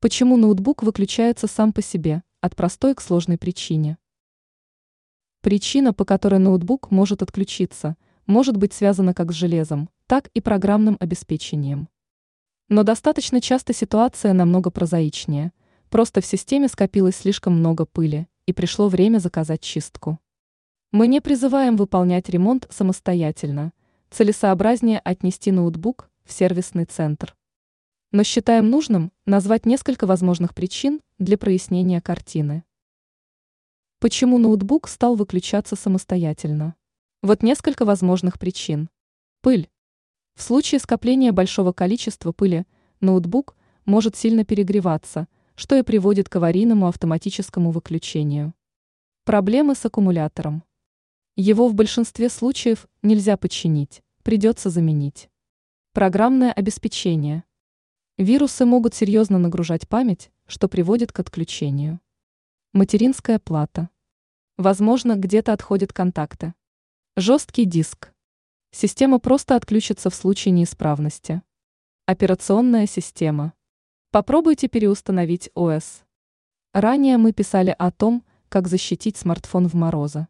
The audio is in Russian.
Почему ноутбук выключается сам по себе, от простой к сложной причине? Причина, по которой ноутбук может отключиться, может быть связана как с железом, так и программным обеспечением. Но достаточно часто ситуация намного прозаичнее. Просто в системе скопилось слишком много пыли, и пришло время заказать чистку. Мы не призываем выполнять ремонт самостоятельно. Целесообразнее отнести ноутбук в сервисный центр но считаем нужным назвать несколько возможных причин для прояснения картины. Почему ноутбук стал выключаться самостоятельно? Вот несколько возможных причин. Пыль. В случае скопления большого количества пыли ноутбук может сильно перегреваться, что и приводит к аварийному автоматическому выключению. Проблемы с аккумулятором. Его в большинстве случаев нельзя починить, придется заменить. Программное обеспечение. Вирусы могут серьезно нагружать память, что приводит к отключению. Материнская плата. Возможно, где-то отходят контакты. Жесткий диск. Система просто отключится в случае неисправности. Операционная система. Попробуйте переустановить ОС. Ранее мы писали о том, как защитить смартфон в морозы.